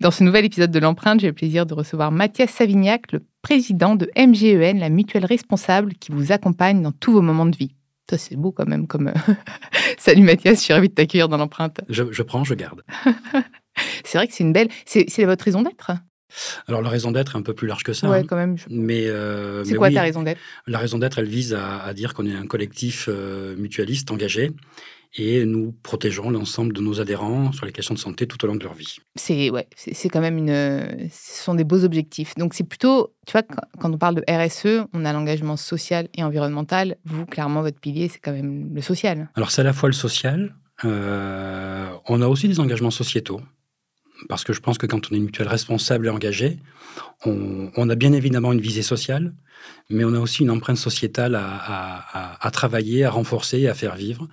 Dans ce nouvel épisode de l'empreinte, j'ai le plaisir de recevoir Mathias Savignac, le président de MGEN, la mutuelle responsable qui vous accompagne dans tous vos moments de vie. Ça, c'est beau quand même comme... Salut Mathias, je suis ravie de t'accueillir dans l'empreinte. Je, prends, je garde. c'est vrai que c'est une belle... C'est votre raison d'être alors la raison d'être est un peu plus large que ça. Ouais, hein. quand même. Mais euh, c'est quoi ta raison d'être? La raison d'être, elle vise à, dire qu'on est un collectif euh, mutualiste engagé et nous protégeons l'ensemble de nos adhérents sur les questions de santé tout au long de leur vie. C'est ouais, c'est quand même une, ce sont des beaux objectifs. Donc c'est plutôt, tu vois, quand on parle de RSE, on a l'engagement social et environnemental. Vous, clairement, votre pilier, c'est quand même le social. Alors c'est à la fois le social. Euh, on a aussi des engagements sociétaux parce que je pense que quand on est une mutuelle responsable et engagée, on, a bien évidemment une visée sociale, mais on a aussi une empreinte sociétale à, travailler, à renforcer, à faire vivre.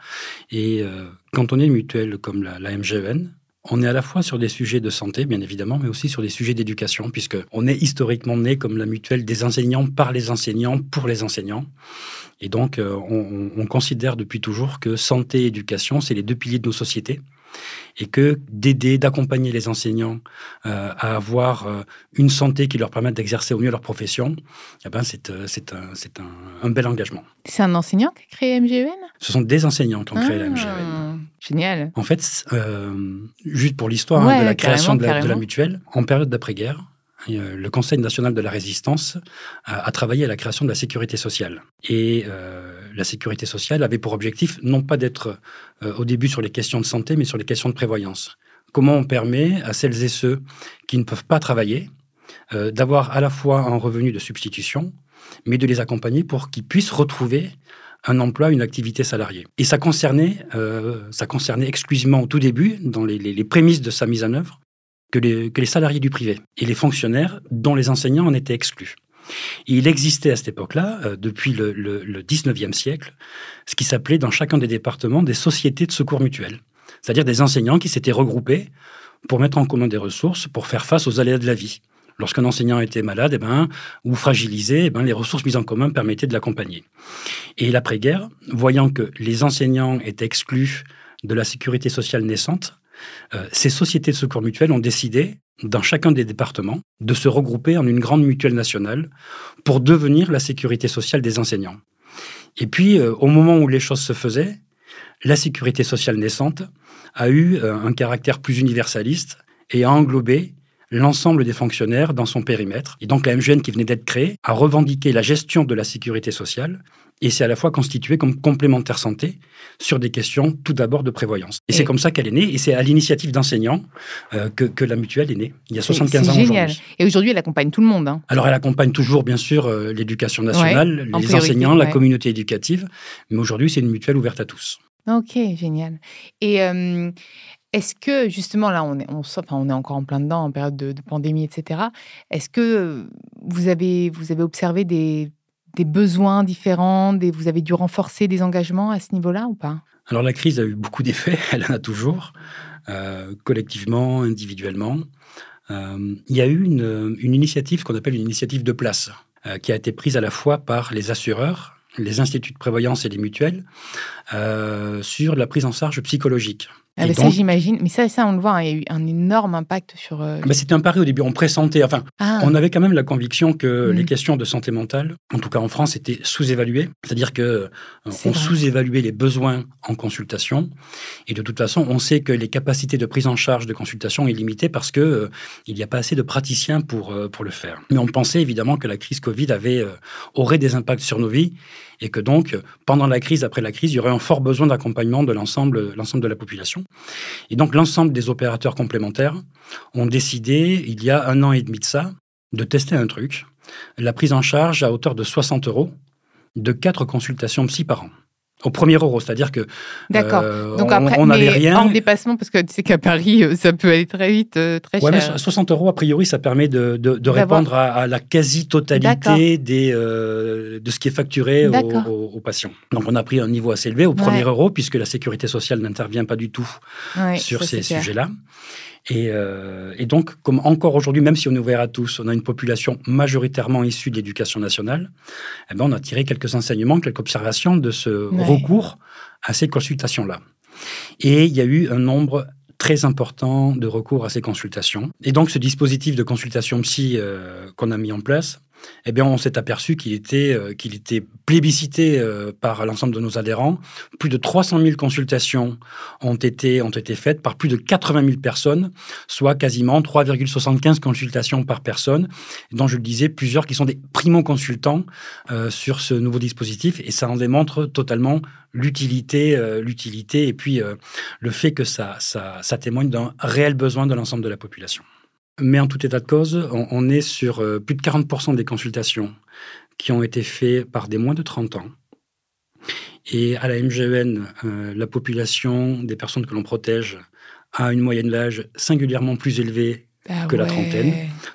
Et euh, quand on est une mutuelle comme la, la, MGEN, on est à la fois sur des sujets de santé, bien évidemment, mais aussi sur des sujets d'éducation, puisque on est historiquement né comme la mutuelle des enseignants par les enseignants pour les enseignants. Et donc, euh, on considère depuis toujours que santé et éducation, c'est les deux piliers de nos sociétés et que d'aider, d'accompagner les enseignants euh, à avoir euh, une santé qui leur permette d'exercer au mieux leur profession, eh ben c'est euh, un, un, bel engagement. C'est un enseignant qui a créé MGEN Ce sont des enseignants qui ont créé la MGEN. Ah, génial. En fait, juste pour l'histoire hein, de la création de la, mutuelle, en période d'après-guerre, le Conseil national de la résistance a, travaillé à la création de la sécurité sociale. Et la sécurité sociale avait pour objectif non pas d'être euh, au début sur les questions de santé, mais sur les questions de prévoyance. Comment on permet à celles et ceux qui ne peuvent pas travailler euh, d'avoir à la fois un revenu de substitution, mais de les accompagner pour qu'ils puissent retrouver un emploi, une activité salariée. Et ça concernait, euh, ça concernait exclusivement au tout début, dans les, prémices de sa mise en œuvre, que les, salariés du privé et les fonctionnaires dont les enseignants en étaient exclus il existait à cette époque-là, euh, depuis le, le, 19e siècle, ce qui s'appelait dans chacun des départements des sociétés de secours mutuels, c'est-à-dire des enseignants qui s'étaient regroupés pour mettre en commun des ressources pour faire face aux aléas de la vie. Lorsqu'un enseignant était malade eh ben, ou fragilisé, eh ben, les ressources mises en commun permettaient de l'accompagner. Et l'après-guerre, voyant que les enseignants étaient exclus de la sécurité sociale naissante, ces sociétés de secours mutuels ont décidé dans chacun des départements, de se regrouper en une grande mutuelle nationale pour devenir la sécurité sociale des enseignants. Et puis, euh, au moment où les choses se faisaient, la sécurité sociale naissante a eu euh, un caractère plus universaliste et a englobé l'ensemble des fonctionnaires dans son périmètre. Et donc la MGN qui venait d'être créée a revendiqué la gestion de la sécurité sociale et c'est à la fois constitué comme complémentaire santé sur des questions tout d'abord de prévoyance. Et, c'est comme ça qu'elle est née, et c'est à l'initiative d'enseignants euh, que, la mutuelle est née, il y a 75 ans génial. Et aujourd'hui, elle accompagne tout le monde. Hein. Alors, elle accompagne toujours, bien sûr, euh, l'éducation nationale, les enseignants, la communauté éducative, mais aujourd'hui, c'est une mutuelle ouverte à tous. Ok, génial. Et euh, est-ce que, justement, là, on est, on, enfin, on est encore en plein dedans, en période de, de pandémie, etc. Est-ce que vous avez, vous avez observé des des besoins différents Vous avez dû renforcer des engagements à ce niveau-là ou pas? Alors la crise a eu beaucoup d'effets, elle en a toujours, collectivement, individuellement. il y a eu une, initiative qu'on appelle une initiative de place, qui a été prise à la fois par les assureurs, les instituts de prévoyance et les mutuelles euh, sur la prise en charge psychologique. Ah bah ça, j'imagine. Mais ça, ça, on le voit, hein, il y a eu un énorme impact sur. Euh, ah bah, C'était un pari au début. On pressentait. Enfin, ah. on avait quand même la conviction que les mm. questions de santé mentale, en tout cas en France, étaient sous-évaluées. C'est-à-dire que euh, on sous-évaluait les besoins en consultation. Et de toute façon, on sait que les capacités de prise en charge de consultation sont limitées parce que euh, il n'y a pas assez de praticiens pour pour le faire. Mais on pensait évidemment que la crise Covid avait aurait des impacts sur nos vies et que donc, pendant la crise, après la crise, il y aurait un fort besoin d'accompagnement de l'ensemble, de la population. Et donc, l'ensemble des opérateurs complémentaires ont décidé, il y a un an et demi de ça, de tester un truc, la prise en charge à hauteur de 60 euros de quatre consultations psy par an au premier euro, c'est-à-dire que D'accord. Euh, Donc après, on n'avait rien. En dépassement, parce que tu sais qu'à Paris, euh, ça peut aller très vite, euh, très ouais, cher. Mais 60 euros, a priori, ça permet de, de, répondre à, la quasi-totalité des de ce qui est facturé aux, patients. Donc on a pris un niveau assez élevé au premier euro, puisque la sécurité sociale n'intervient pas du tout sur ces sujets-là. Euh, et, donc, comme encore aujourd'hui, même si on est ouvert à tous, on a une population majoritairement issue de l'éducation nationale, eh ben, on a tiré quelques enseignements, quelques observations de ce recours à ces consultations-là. Et il y a eu un nombre très important de recours à ces consultations. Et donc, ce dispositif de consultation psy euh, qu'on a mis en place, eh bien, on s'est aperçu qu'il était, euh, qu'il était plébiscité euh, par l'ensemble de nos adhérents. Plus de 300 000 consultations ont été, ont été faites par plus de 80 000 personnes, soit quasiment 3,75 consultations par personne, dont je le disais, plusieurs qui sont des primo-consultants euh, sur ce nouveau dispositif, et ça en démontre totalement l'utilité, l'utilité et puis le fait que ça, ça, ça témoigne d'un réel besoin de l'ensemble de la population. Mais en tout état de cause, on, est sur euh, plus de 40% des consultations qui ont été faites par des moins de 30 ans. Et à la MGN, euh, la population des personnes que l'on protège a une moyenne d'âge singulièrement plus élevée bah que la trentaine.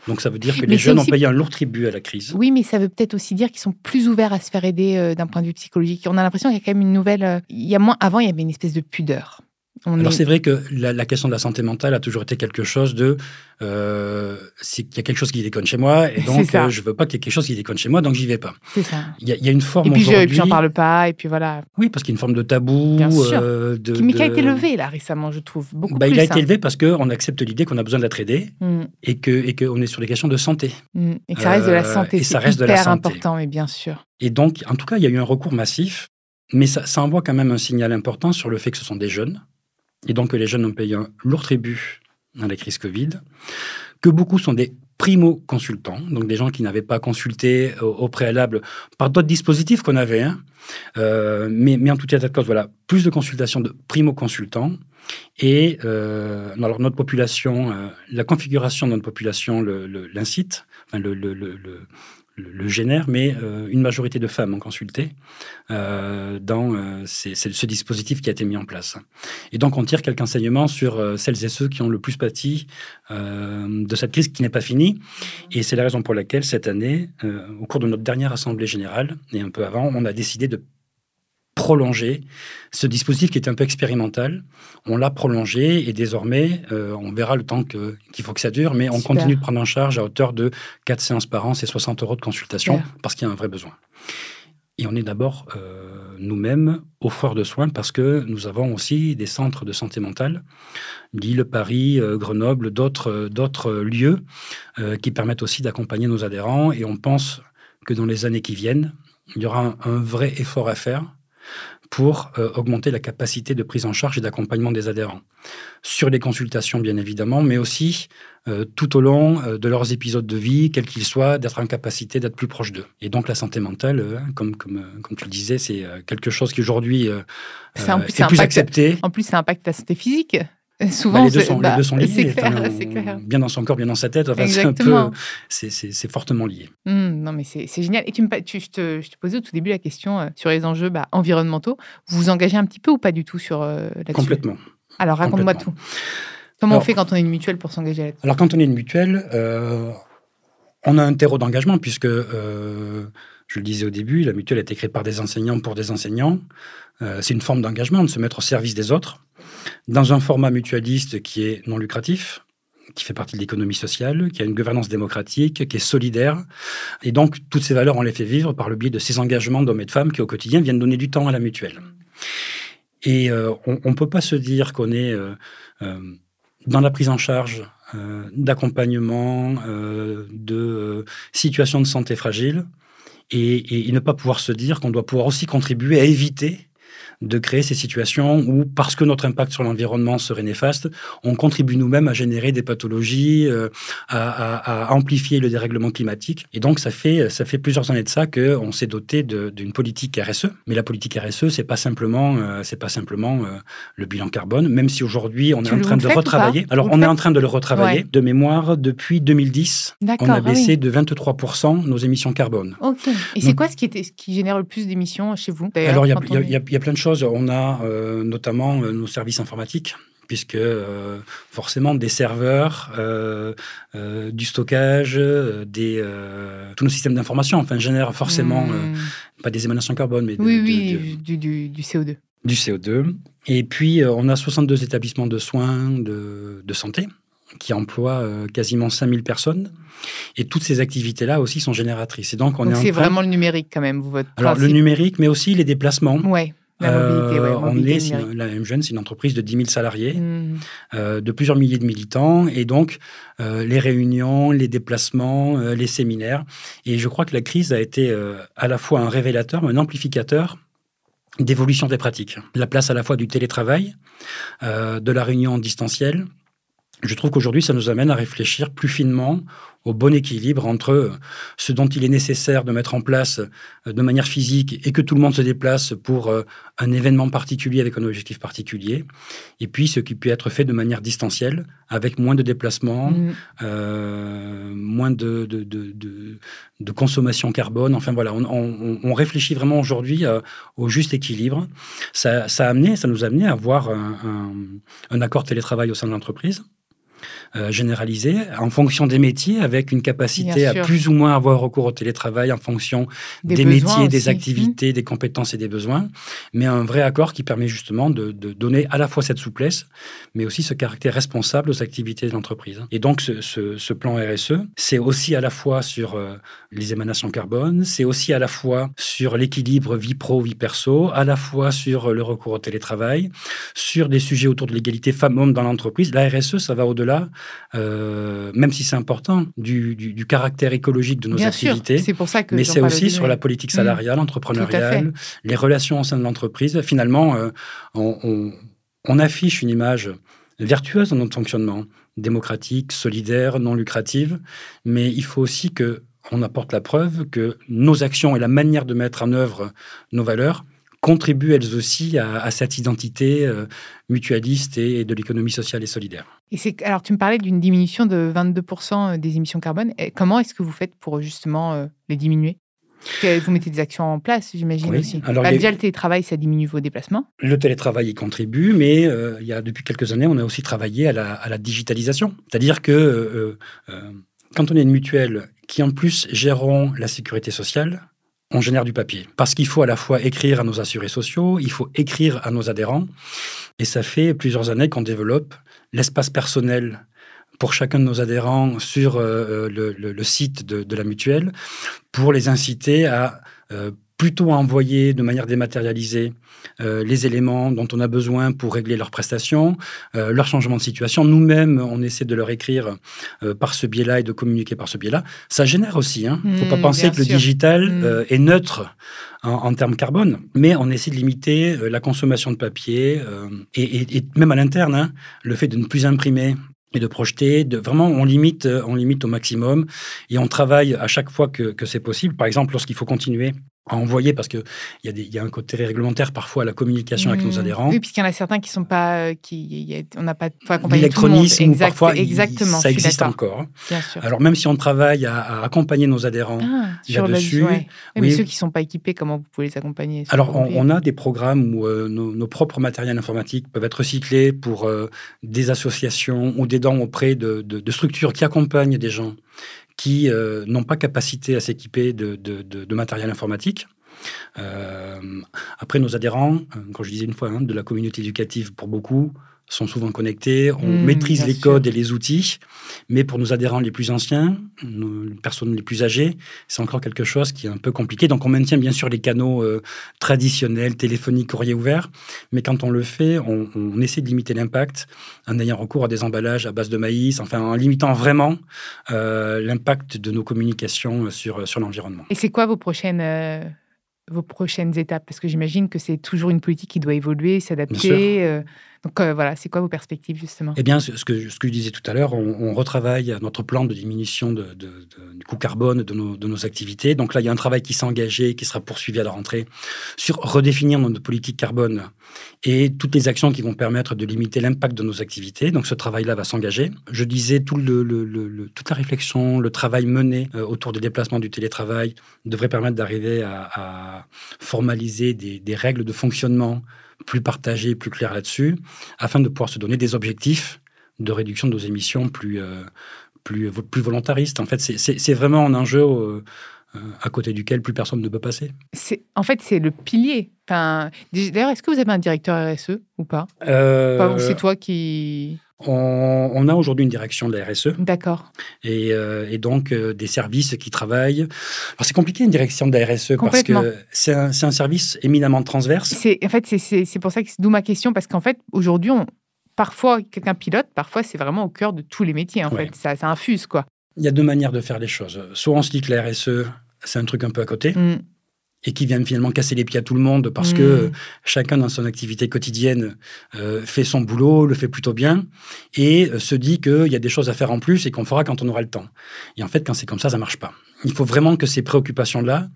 Donc ça veut dire que les jeunes ont payé un lourd tribut à la crise. Oui, mais ça veut peut-être aussi dire qu'ils sont plus ouverts à se faire aider euh, d'un point de vue psychologique. On a l'impression qu'il y a quand même une nouvelle... il y a moins... Avant, il y avait une espèce de pudeur. Alors c'est vrai que la, question de la santé mentale a toujours été quelque chose de euh, c'est qu'il y a quelque chose qui déconne chez moi et donc euh, je veux pas qu'il y ait quelque chose qui déconne chez moi donc j'y vais pas. C'est ça. Il y, a une forme et puis puis j'en parle pas et puis voilà. Oui parce qu'il y a une forme de tabou. Bien sûr. Euh, de, mais qui a été levé là récemment je trouve beaucoup bah, plus. Il a été élevé parce qu'on accepte l'idée qu'on a besoin d'être aidé mm. et que et qu'on est sur des questions de santé. Mm. Et que ça reste de la santé. Et ça reste de la santé. important mais bien sûr. Et donc en tout cas il y a eu un recours massif mais ça, ça envoie quand même un signal important sur le fait que ce sont des jeunes et donc que les jeunes ont payé un lourd tribut dans la crise Covid, que beaucoup sont des primo-consultants, donc des gens qui n'avaient pas consulté au, préalable par d'autres dispositifs qu'on avait, hein. euh, mais, en tout cas de cause, voilà, plus de consultations de primo-consultants. Et euh, alors notre population, euh, la configuration de notre population l'incite, le, le, le, le, génère, mais euh, une majorité de femmes ont consulté euh, dans euh, ce dispositif qui a été mis en place. Et donc, on tire quelques enseignements sur celles et ceux qui ont le plus pâti de cette crise qui n'est pas finie. Et c'est la raison pour laquelle, cette année, au cours de notre dernière Assemblée générale, et un peu avant, on a décidé de prolonger ce dispositif qui était un peu expérimental. On l'a prolongé et désormais, euh, on verra le temps qu'il faut que ça dure, mais on continue de prendre en charge à hauteur de 4 séances par an, c'est 60 euros de consultation, parce qu'il y a un vrai besoin. Et on est d'abord euh, nous-mêmes offreurs de soins parce que nous avons aussi des centres de santé mentale, Lille, Paris, euh, Grenoble, d'autres lieux qui permettent aussi d'accompagner nos adhérents. Et on pense que dans les années qui viennent, il y aura un vrai effort à faire pour euh, augmenter la capacité de prise en charge et d'accompagnement des adhérents. Sur les consultations, bien évidemment, mais aussi euh, tout au long euh, de leurs épisodes de vie, quels qu'ils soient, d'être en capacité d'être plus proche d'eux. Et donc la santé mentale, comme, comme, comme tu le disais, c'est quelque chose qui aujourd'hui est, plus accepté. En plus, ça impacte la santé physique. Souvent, bah, les, deux sont, bah, liés. clair, Bien dans son corps, bien dans sa tête. c'est fortement lié. Mmh, non, mais c'est génial. Et tu me, tu, je, te, je, te, posais au tout début la question euh, sur les enjeux bah, environnementaux. Vous vous engagez un petit peu ou pas du tout sur euh, là-dessus? Complètement. Alors, raconte-moi tout. Comment on fait quand on est une mutuelle pour s'engager là-dessus? Alors, quand on est une mutuelle, euh, on a un terreau d'engagement puisque je le disais au début, la mutuelle a été créée par des enseignants pour des enseignants. Euh, c'est une forme d'engagement, de se mettre au service des autres, dans un format mutualiste qui est non lucratif, qui fait partie de l'économie sociale, qui a une gouvernance démocratique, qui est solidaire. Et donc, toutes ces valeurs, on les fait vivre par le biais de ces engagements d'hommes et de femmes qui, au quotidien, viennent donner du temps à la mutuelle. Et euh, on ne peut pas se dire qu'on est euh, dans la prise en charge d'accompagnement, de situations de santé fragiles, et, et, ne pas pouvoir se dire qu'on doit pouvoir aussi contribuer à éviter de créer ces situations où, parce que notre impact sur l'environnement serait néfaste, on contribue nous-mêmes à générer des pathologies, euh, à, amplifier le dérèglement climatique. Et donc, ça fait, ça fait plusieurs années de ça qu'on s'est doté d'une politique RSE. Mais la politique RSE, c'est pas simplement, euh, c'est pas simplement euh, le bilan carbone, même si aujourd'hui, on est en train de retravailler. Alors, on est en train de le retravailler. De mémoire, depuis 2010, on a ah baissé de 23% nos émissions carbone. OK. Et c'est quoi ce qui, était, ce qui génère le plus d'émissions chez vous Alors, il y, y, a plein de choses on a euh, notamment euh, nos services informatiques puisque euh, forcément des serveurs, du stockage, des, tous nos systèmes d'information, enfin, génèrent forcément, hmm. pas des émanations carbone, mais oui, du, CO2. Du CO2. Et puis, on a 62 établissements de soins de, santé qui emploient quasiment 5000 personnes. Et toutes ces activités-là aussi sont génératrices. Et donc, on donc c'est vraiment le numérique quand même, votre Alors, le numérique, mais aussi les déplacements. Ouais. Euh, on est, la MGN, c'est une entreprise de 10 000 salariés, mmh. euh, de plusieurs milliers de militants, et donc euh, les réunions, les déplacements, les séminaires. Et je crois que la crise a été à la fois un révélateur, un amplificateur d'évolution des pratiques. La place à la fois du télétravail, de la réunion en distanciel, je trouve qu'aujourd'hui, ça nous amène à réfléchir plus finement au bon équilibre entre ce dont il est nécessaire de mettre en place euh, de manière physique et que tout le monde se déplace pour euh, un événement particulier avec un objectif particulier, et puis ce qui peut être fait de manière distancielle, avec moins de déplacements, mmh. euh, moins de, de, de, consommation carbone. Enfin voilà, on, réfléchit vraiment aujourd'hui au juste équilibre. Ça, ça, a amené, ça nous a amené à avoir un, un accord télétravail au sein de l'entreprise euh, généralisée en fonction des métiers, avec une capacité à plus ou moins avoir recours au télétravail en fonction des, métiers, des activités, mmh. des compétences et des besoins, mais un vrai accord qui permet justement de, donner à la fois cette souplesse, mais aussi ce caractère responsable aux activités de l'entreprise. Et donc ce, plan RSE, c'est aussi à la fois sur euh, les émanations carbone, c'est aussi à la fois sur l'équilibre vie pro-vie perso, à la fois sur le recours au télétravail, sur des sujets autour de l'égalité femmes-hommes dans l'entreprise. La RSE, ça va au-delà euh, même si c'est important, du, caractère écologique de nos activités. C'est pour ça que mais c'est aussi sur la politique mmh. salariale, entrepreneuriale, les relations au sein de l'entreprise. Finalement, euh, on, affiche une image vertueuse dans notre fonctionnement, démocratique, solidaire, non lucrative, mais il faut aussi que on apporte la preuve que nos actions et la manière de mettre en œuvre nos valeurs contribuent elles aussi à, cette identité euh, mutualiste et, de l'économie sociale et solidaire. Et c'est, alors, tu me parlais d'une diminution de 22% des émissions carbone. comment est-ce que vous faites pour justement euh, les diminuer? Vous mettez des actions en place, j'imagine aussi. Alors, bah, Déjà, le télétravail, ça diminue vos déplacements Le télétravail y contribue, mais euh, il y a, depuis quelques années, on a aussi travaillé à la, digitalisation. C'est-à-dire que quand on est une mutuelle qui, en plus, gérons la sécurité sociale, on génère du papier. Parce qu'il faut à la fois écrire à nos assurés sociaux, il faut écrire à nos adhérents. Et ça fait plusieurs années qu'on développe l'espace personnel pour chacun de nos adhérents sur euh, euh, le, site de, la mutuelle pour les inciter à euh, plutôt envoyer de manière dématérialisée euh, les éléments dont on a besoin pour régler leurs prestations, euh, leur changement de situation. Nous-mêmes, on essaie de leur écrire euh, par ce biais-là et de communiquer par ce biais-là. Ça génère aussi. Il hein. ne faut pas mmh, penser que le digital mmh. est neutre en, termes carbone, mais on essaie de limiter la consommation de papier et, même à l'interne, hein, le fait de ne plus imprimer et de projeter. De, vraiment, on limite, on limite au maximum et on travaille à chaque fois que, que c'est possible. Par exemple, lorsqu'il faut continuer à envoyer parce qu'il y, a y a un côté réglementaire parfois à la communication avec nos mmh. adhérents. Oui, puisqu'il y en a certains qui sont pas, euh, qui, on n'a pas L'électronisme, parfois, exactement, ça existe encore. Bien sûr. Alors même si on travaille à, accompagner nos adhérents ah, là-dessus, oui, mais ceux qui sont pas équipés, comment vous pouvez les accompagner Alors on, a des programmes où euh, nos, propres matériels informatiques peuvent être recyclés pour euh, des associations ou des dons auprès de, de structures qui accompagnent des gens qui n'ont pas capacité à s'équiper de, matériel informatique. après, nos adhérents, quand je disais une fois, hein, de la communauté éducative pour beaucoup, sont souvent connectés, on mmh, maîtrise les codes et les outils, mais pour nos adhérents les plus anciens, les personnes les plus âgées, c'est encore quelque chose qui est un peu compliqué. Donc on maintient bien sûr les canaux euh, traditionnels, téléphoniques, courrier ouvert, mais quand on le fait, on, essaie de limiter l'impact en ayant recours à des emballages à base de maïs, enfin en limitant vraiment euh, l'impact de nos communications sur, sur l'environnement. Et c'est quoi vos prochaines... Euh, vos prochaines étapes? Parce que j'imagine que c'est toujours une politique qui doit évoluer, s'adapter. Donc euh, voilà, c'est quoi vos perspectives justement? Eh bien, ce que, ce que je disais tout à l'heure, on, retravaille notre plan de diminution du coût carbone de nos, activités. Donc là, il y a un travail qui s'est engagé, qui sera poursuivi à la rentrée, sur redéfinir notre politique carbone et toutes les actions qui vont permettre de limiter l'impact de nos activités. Donc ce travail-là va s'engager. Je disais, toute la réflexion, le travail mené euh, autour des déplacements du télétravail devrait permettre d'arriver à, formaliser des règles de fonctionnement plus partagé, plus clair là-dessus, afin de pouvoir se donner des objectifs de réduction de nos émissions plus, euh, plus, plus volontaristes. En fait, c'est vraiment un enjeu euh, euh, à côté duquel plus personne ne peut passer. En fait, c'est le pilier. Enfin, D'ailleurs, est-ce que vous avez un directeur RSE ou pas, pas C'est toi qui... On, a aujourd'hui une direction de la RSE. D'accord. Et, euh, donc euh, des services qui travaillent. c'est compliqué une direction de la RSE parce que c'est un, service éminemment transverse. En fait, c'est pour ça que c'est d'où ma question parce qu'en fait, aujourd'hui, parfois quelqu'un pilote, parfois c'est vraiment au cœur de tous les métiers. En fait, ça, ça, infuse quoi. Il y a deux manières de faire les choses. Soit on se dit que la RSE, c'est un truc un peu à côté. Mm et qui viennent finalement casser les pieds à tout le monde parce que mmh. chacun dans son activité quotidienne euh, fait son boulot, le fait plutôt bien et euh, se dit qu'il y a des choses à faire en plus et qu'on fera quand on aura le temps. Et en fait, quand c'est comme ça, ça marche pas. Il faut vraiment que ces préoccupations-là,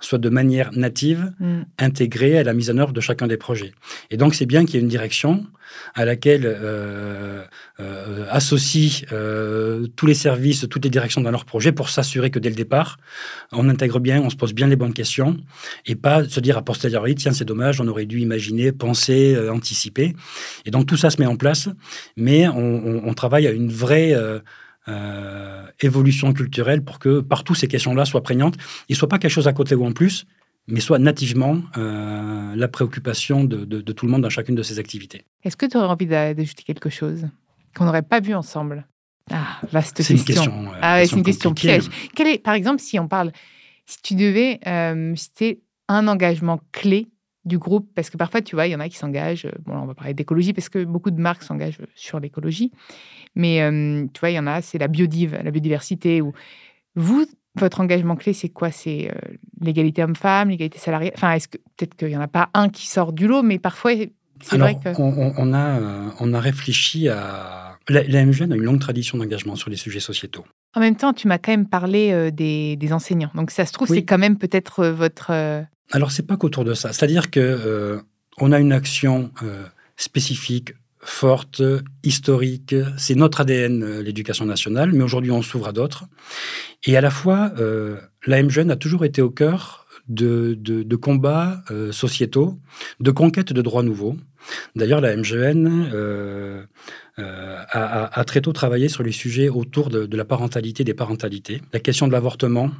soit de manière native, mm. intégrée à la mise en œuvre de chacun des projets. Et donc, c'est bien qu'il y ait une direction à laquelle euh, euh, associe euh, tous les services, toutes les directions dans leur projet pour s'assurer que dès le départ, on intègre bien, on se pose bien les bonnes questions et pas se dire à posteriori, tiens, c'est dommage, on aurait dû imaginer, penser, anticiper. Et donc, tout ça se met en place, mais on, on travaille à une vraie euh, évolution culturelle pour que partout ces questions-là soient prégnantes et ne soient pas quelque chose à côté ou en plus, mais soit nativement euh, la préoccupation de, tout le monde dans chacune de ces activités. Est-ce que tu aurais envie d'ajouter quelque chose qu'on n'aurait pas vu ensemble? Ah, vaste question. Une question euh, ah, c'est une question piège. Quel est, par exemple, si on parle, si tu devais citer un engagement clé du groupe, parce que parfois, tu vois, il y en a qui s'engagent, bon, on va parler d'écologie, parce que beaucoup de marques s'engagent sur l'écologie, mais tu vois, il y en a, c'est la biodive, la biodiversité. Ou vous, votre engagement clé, c'est quoi? C'est l'égalité homme-femme, l'égalité salariale? Enfin, est-ce que peut-être qu'il n'y en a pas un qui sort du lot, mais parfois, c'est vrai que. On, a, on a réfléchi à. La, la MGN a une longue tradition d'engagement sur les sujets sociétaux. En même temps, tu m'as quand même parlé des, des, enseignants. Donc, ça se trouve, c'est quand même peut-être votre. Alors, c'est pas qu'autour de ça. C'est-à-dire que on a une action spécifique forte, historique. C'est notre ADN, euh, l'éducation nationale, mais aujourd'hui on s'ouvre à d'autres. Et à la fois, euh, la MGN a toujours été au cœur de, de, combats euh, sociétaux, de conquête de droits nouveaux. D'ailleurs, la MGN euh, a, très tôt travaillé sur les sujets autour de la parentalité, des parentalités. La question de l'avortement,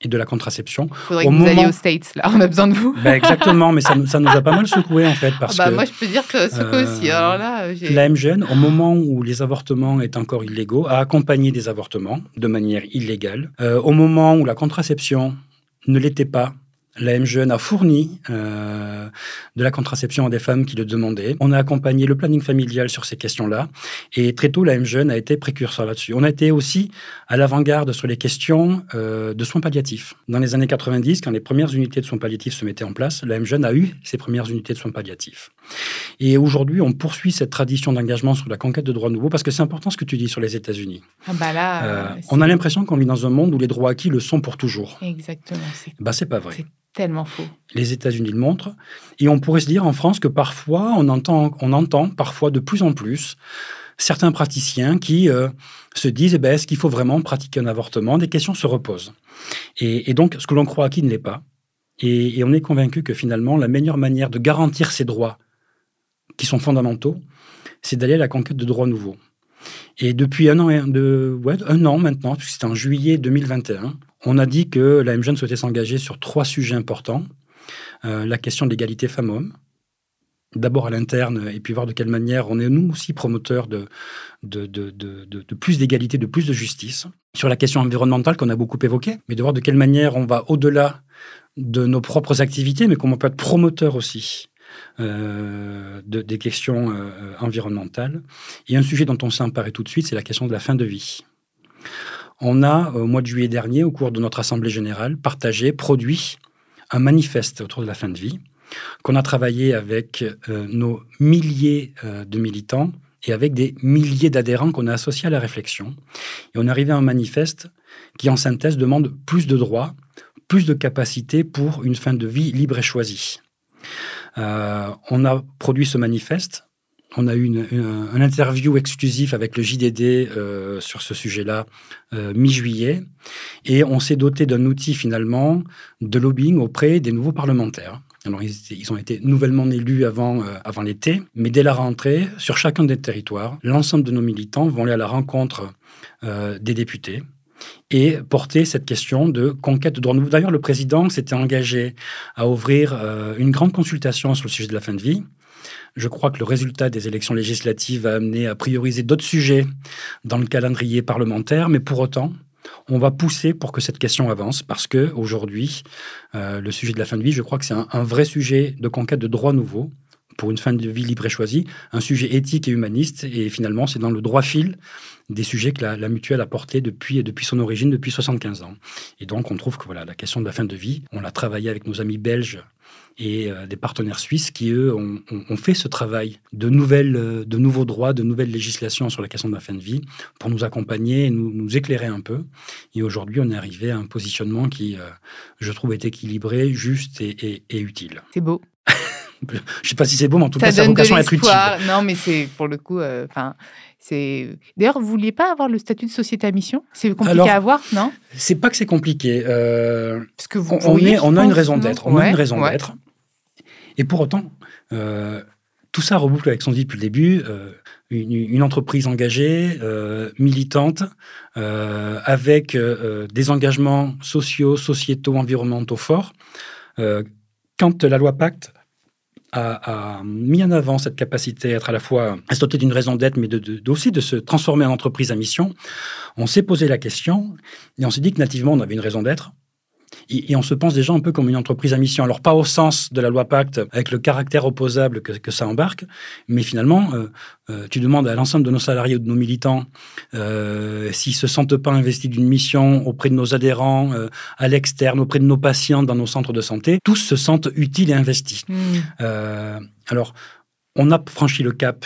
et de la contraception. Il faudrait que vous alliez aux States, là, on a besoin de vous. Ben, exactement, mais ça, ça, nous a pas mal secoué, en fait. Parce ah bah, que, moi, je peux dire que secoué aussi. Euh, Alors là, la MGN, au moment où les avortements étaient encore illégaux, a accompagné des avortements de manière illégale. Euh, au moment où la contraception ne l'était pas, la MGN a fourni euh, de la contraception à des femmes qui le demandaient. On a accompagné le planning familial sur ces questions-là. Et très tôt, la MGN a été précurseur là-dessus. On a été aussi à l'avant-garde sur les questions euh, de soins palliatifs. Dans les années 90, quand les premières unités de soins palliatifs se mettaient en place, la MGN a eu ses premières unités de soins palliatifs. Et aujourd'hui, on poursuit cette tradition d'engagement sur la conquête de droits nouveaux parce que c'est important ce que tu dis sur les États-Unis. Ah bah là, euh, on a l'impression qu'on vit dans un monde où les droits acquis le sont pour toujours. Exactement. Bah, c'est pas vrai tellement faux. Les États-Unis le montrent. Et on pourrait se dire en France que parfois, on entend, on entend parfois de plus en plus certains praticiens qui euh, se disent eh ben, est-ce qu'il faut vraiment pratiquer un avortement? Des questions se reposent. Et, donc, ce que l'on croit qui ne l'est pas. Et, on est convaincu que finalement, la meilleure manière de garantir ces droits qui sont fondamentaux, c'est d'aller à la conquête de droits nouveaux. Et depuis un an, de, un an maintenant, puisque c'était en juillet 2021, on a dit que la M-Jeune souhaitait s'engager sur trois sujets importants. Euh, la question de l'égalité femmes-hommes, d'abord à l'interne, et puis voir de quelle manière on est nous aussi promoteurs de, plus d'égalité, de plus de justice. Sur la question environnementale qu'on a beaucoup évoquée, mais de voir de quelle manière on va au-delà de nos propres activités, mais comment on peut être promoteur aussi euh, de, des questions euh, environnementales. Et un sujet dont on s'est emparé tout de suite, c'est la question de la fin de vie. On a, au mois de juillet dernier, au cours de notre Assemblée générale, partagé, produit un manifeste autour de la fin de vie, qu'on a travaillé avec euh, nos milliers de militants et avec des milliers d'adhérents qu'on a associés à la réflexion. Et on est arrivé à un manifeste qui, en synthèse, demande plus de droits, plus de capacités pour une fin de vie libre et choisie. Euh, on a produit ce manifeste. On a eu une, un interview exclusif avec le JDD euh, sur ce sujet-là euh, mi-juillet. Et on s'est doté d'un outil finalement de lobbying auprès des nouveaux parlementaires. Alors, ils, ont été nouvellement élus avant, avant l'été, mais dès la rentrée, sur chacun des territoires, l'ensemble de nos militants vont aller à la rencontre des députés, et porter cette question de conquête de droits nouveaux. D'ailleurs, le président s'était engagé à ouvrir euh, une grande consultation sur le sujet de la fin de vie. Je crois que le résultat des élections législatives va amener à prioriser d'autres sujets dans le calendrier parlementaire, mais pour autant, on va pousser pour que cette question avance parce que aujourd'hui, euh, le sujet de la fin de vie, je crois que c'est un vrai sujet de conquête de droits nouveaux pour une fin de vie libre et choisie, un sujet éthique et humaniste. Et finalement, c'est dans le droit fil des sujets que la, mutuelle a portés depuis, depuis son origine, depuis 75 ans. Et donc, on trouve que voilà, la question de la fin de vie, on l'a travaillé avec nos amis belges et euh, des partenaires suisses qui, eux, ont, fait ce travail de, nouvelles, euh, de nouveaux droits, de nouvelles législations sur la question de la fin de vie pour nous accompagner et nous, nous éclairer un peu. Et aujourd'hui, on est arrivé à un positionnement qui, euh, je trouve, est équilibré, juste et, et utile. C'est beau. Je ne sais pas si c'est beau, mais en tout cas, ça a vocation à être utile. Non, mais c'est pour le coup, euh, enfin, c'est. D'ailleurs, vous vouliez pas avoir le statut de société à mission? C'est compliqué à avoir, non? C'est pas que c'est compliqué. Euh, Parce que vous on, est, on a une raison d'être. On a une raison d'être. Et pour autant, euh, tout ça reboucle avec son dit depuis le début. Une, une, entreprise engagée, militante, avec des engagements sociaux, sociétaux, environnementaux forts. quand la loi Pacte a, mis en avant cette capacité à être à la fois à d'une raison d'être, mais de, aussi de se transformer en entreprise à mission, on s'est posé la question et on s'est dit que nativement on avait une raison d'être. Et, on se pense déjà un peu comme une entreprise à mission. Alors pas au sens de la loi Pacte, avec le caractère opposable que, ça embarque, mais finalement, euh, euh, tu demandes à l'ensemble de nos salariés ou de nos militants euh, s'ils se sentent pas investis d'une mission auprès de nos adhérents, euh, à l'externe, auprès de nos patients dans nos centres de santé, tous se sentent utiles et investis. Mmh. alors, on a franchi le cap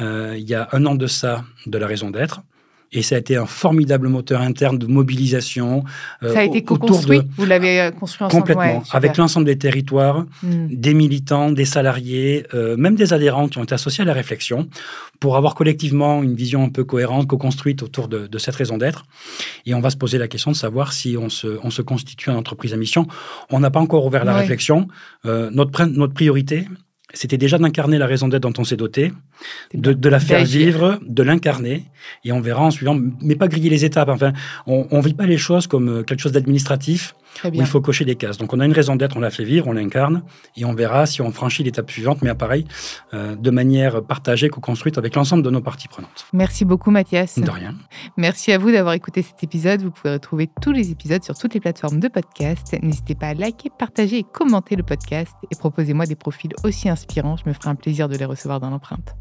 il y a un an de ça de la raison d'être. Et ça a été un formidable moteur interne de mobilisation. Euh, ça a été co-construit Vous l'avez euh, construit ensemble Complètement. avec l'ensemble des territoires, hmm. des militants, des salariés, euh, même des adhérents qui ont été associés à la réflexion, pour avoir collectivement une vision un peu cohérente, co-construite autour de, de, cette raison d'être. Et on va se poser la question de savoir si on se, on se constitue en entreprise à mission. On n'a pas encore ouvert la réflexion. notre, notre priorité, c'était déjà d'incarner la raison d'être dont on s'est doté, de, la faire vivre, de l'incarner, et on verra en suivant, mais pas griller les étapes. Enfin, on ne vit pas les choses comme euh, quelque chose d'administratif, où il faut cocher des cases. Donc on a une raison d'être, on la fait vivre, on l'incarne, et on verra si on franchit l'étape suivante, mais pareil, euh, de manière partagée, co-construite avec l'ensemble de nos parties prenantes. Merci beaucoup Mathias. De rien. Merci à vous d'avoir écouté cet épisode. Vous pouvez retrouver tous les épisodes sur toutes les plateformes de podcast. N'hésitez pas à liker, partager et commenter le podcast, et proposez-moi des profils aussi inspirants. Je me ferai un plaisir de les recevoir dans l'empreinte.